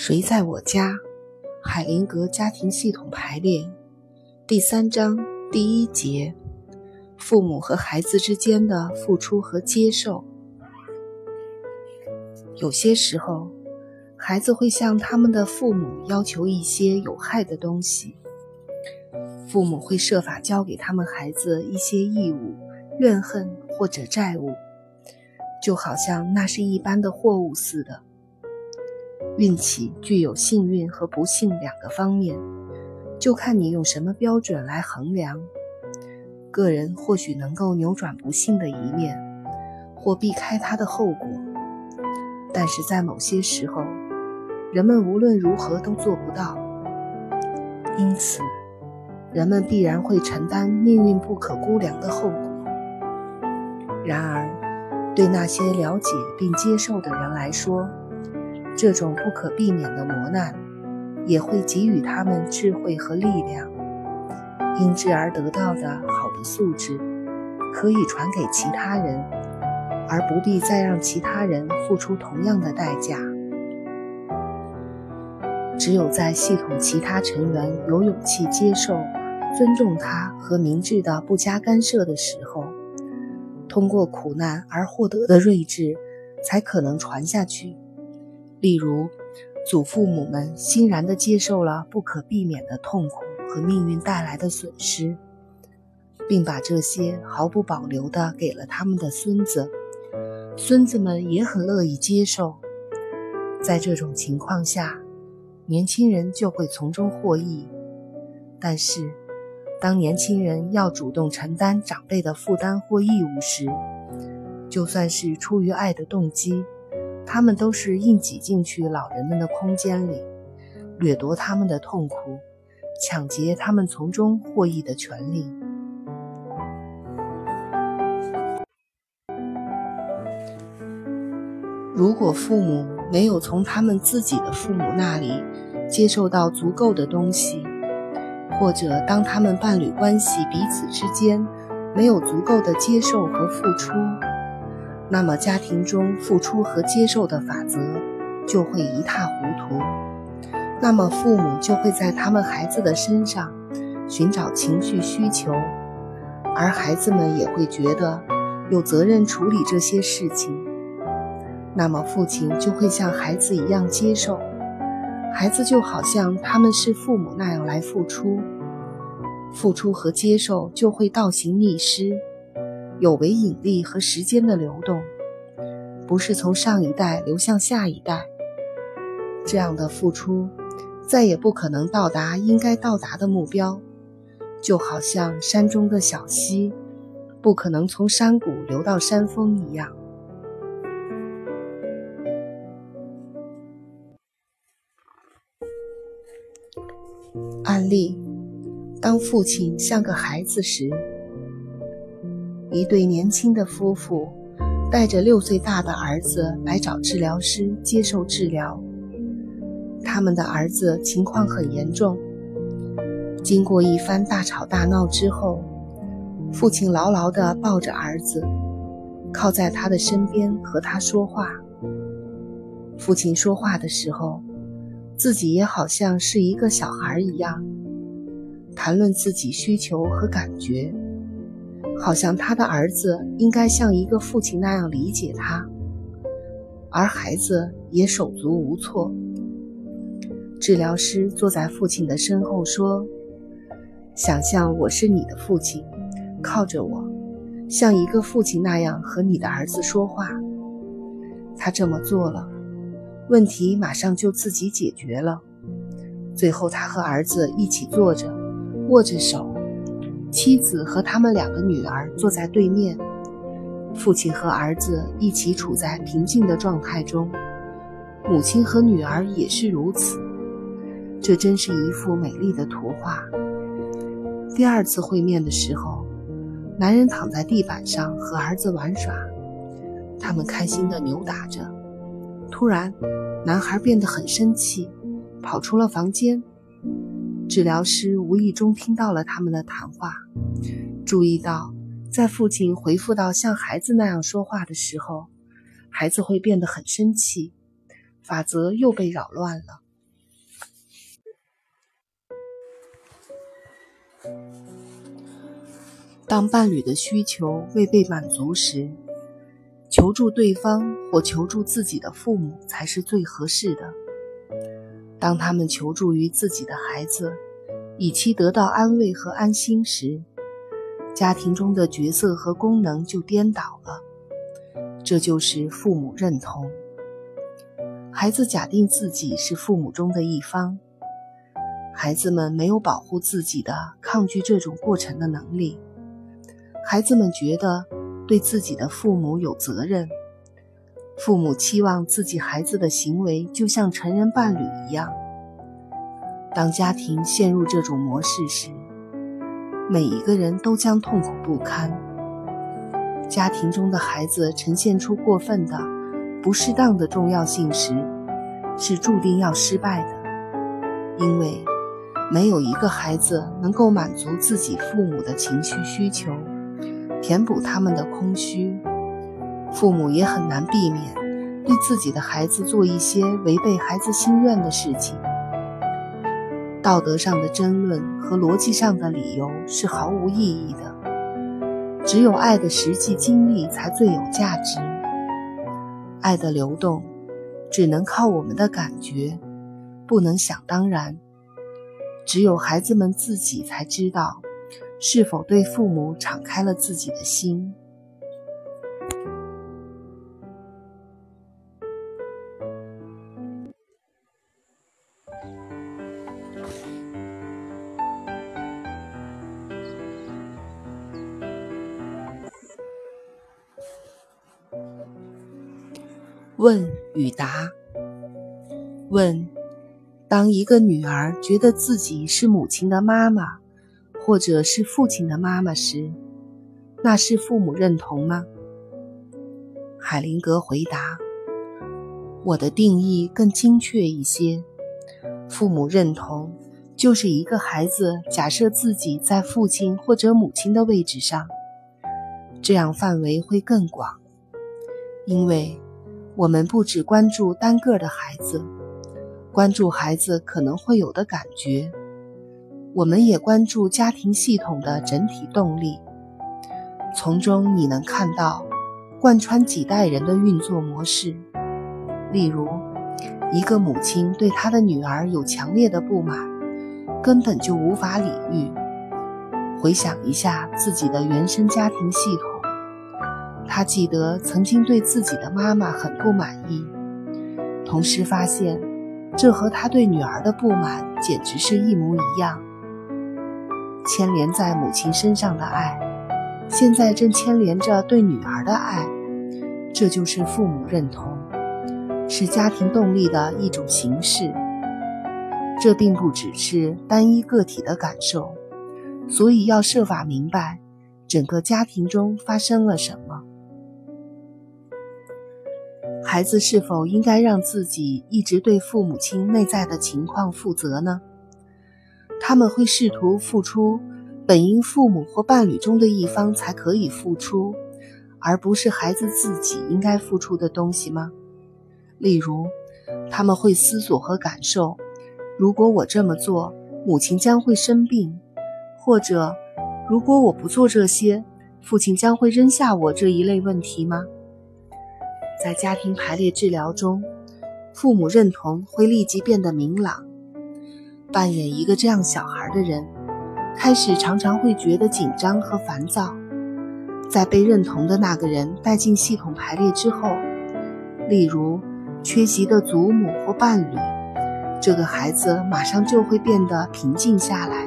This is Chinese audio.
谁在我家？海灵格家庭系统排列第三章第一节：父母和孩子之间的付出和接受。有些时候，孩子会向他们的父母要求一些有害的东西，父母会设法交给他们孩子一些义务、怨恨或者债务，就好像那是一般的货物似的。运气具有幸运和不幸两个方面，就看你用什么标准来衡量。个人或许能够扭转不幸的一面，或避开它的后果，但是在某些时候，人们无论如何都做不到。因此，人们必然会承担命运不可估量的后果。然而，对那些了解并接受的人来说，这种不可避免的磨难，也会给予他们智慧和力量，因之而得到的好的素质，可以传给其他人，而不必再让其他人付出同样的代价。只有在系统其他成员有勇气接受、尊重他和明智的不加干涉的时候，通过苦难而获得的睿智，才可能传下去。例如，祖父母们欣然地接受了不可避免的痛苦和命运带来的损失，并把这些毫不保留地给了他们的孙子，孙子们也很乐意接受。在这种情况下，年轻人就会从中获益。但是，当年轻人要主动承担长辈的负担或义务时，就算是出于爱的动机。他们都是硬挤进去老人们的空间里，掠夺他们的痛苦，抢劫他们从中获益的权利。如果父母没有从他们自己的父母那里接受到足够的东西，或者当他们伴侣关系彼此之间没有足够的接受和付出，那么，家庭中付出和接受的法则就会一塌糊涂。那么，父母就会在他们孩子的身上寻找情绪需求，而孩子们也会觉得有责任处理这些事情。那么，父亲就会像孩子一样接受，孩子就好像他们是父母那样来付出，付出和接受就会倒行逆施。有违引力和时间的流动，不是从上一代流向下一代。这样的付出，再也不可能到达应该到达的目标，就好像山中的小溪，不可能从山谷流到山峰一样。案例：当父亲像个孩子时。一对年轻的夫妇带着六岁大的儿子来找治疗师接受治疗。他们的儿子情况很严重。经过一番大吵大闹之后，父亲牢牢地抱着儿子，靠在他的身边和他说话。父亲说话的时候，自己也好像是一个小孩一样，谈论自己需求和感觉。好像他的儿子应该像一个父亲那样理解他，而孩子也手足无措。治疗师坐在父亲的身后说：“想象我是你的父亲，靠着我，像一个父亲那样和你的儿子说话。”他这么做了，问题马上就自己解决了。最后，他和儿子一起坐着，握着手。妻子和他们两个女儿坐在对面，父亲和儿子一起处在平静的状态中，母亲和女儿也是如此。这真是一幅美丽的图画。第二次会面的时候，男人躺在地板上和儿子玩耍，他们开心地扭打着。突然，男孩变得很生气，跑出了房间。治疗师无意中听到了他们的谈话。注意到在父亲回复到像孩子那样说话的时候孩子会变得很生气法则又被扰乱了。当伴侣的需求未被满足时求助对方或求助自己的父母才是最合适的。当他们求助于自己的孩子，以期得到安慰和安心时，家庭中的角色和功能就颠倒了。这就是父母认同。孩子假定自己是父母中的一方，孩子们没有保护自己的、抗拒这种过程的能力。孩子们觉得对自己的父母有责任，父母期望自己孩子的行为就像成人伴侣一样。当家庭陷入这种模式时，每一个人都将痛苦不堪。家庭中的孩子呈现出过分的、不适当的重要性时，是注定要失败的，因为没有一个孩子能够满足自己父母的情绪需求。填补他们的空虚，父母也很难避免对自己的孩子做一些违背孩子心愿的事情。道德上的争论和逻辑上的理由是毫无意义的，只有爱的实际经历才最有价值。爱的流动只能靠我们的感觉，不能想当然。只有孩子们自己才知道。是否对父母敞开了自己的心？问与答。问：当一个女儿觉得自己是母亲的妈妈。或者是父亲的妈妈时，那是父母认同吗？海灵格回答：“我的定义更精确一些。父母认同就是一个孩子假设自己在父亲或者母亲的位置上，这样范围会更广，因为我们不只关注单个的孩子，关注孩子可能会有的感觉。”我们也关注家庭系统的整体动力，从中你能看到贯穿几代人的运作模式。例如，一个母亲对她的女儿有强烈的不满，根本就无法理喻。回想一下自己的原生家庭系统，他记得曾经对自己的妈妈很不满意，同时发现这和他对女儿的不满简直是一模一样。牵连在母亲身上的爱，现在正牵连着对女儿的爱，这就是父母认同，是家庭动力的一种形式。这并不只是单一个体的感受，所以要设法明白整个家庭中发生了什么。孩子是否应该让自己一直对父母亲内在的情况负责呢？他们会试图付出本应父母或伴侣中的一方才可以付出，而不是孩子自己应该付出的东西吗？例如，他们会思索和感受：如果我这么做，母亲将会生病；或者，如果我不做这些，父亲将会扔下我这一类问题吗？在家庭排列治疗中，父母认同会立即变得明朗。扮演一个这样小孩的人，开始常常会觉得紧张和烦躁。在被认同的那个人带进系统排列之后，例如缺席的祖母或伴侣，这个孩子马上就会变得平静下来，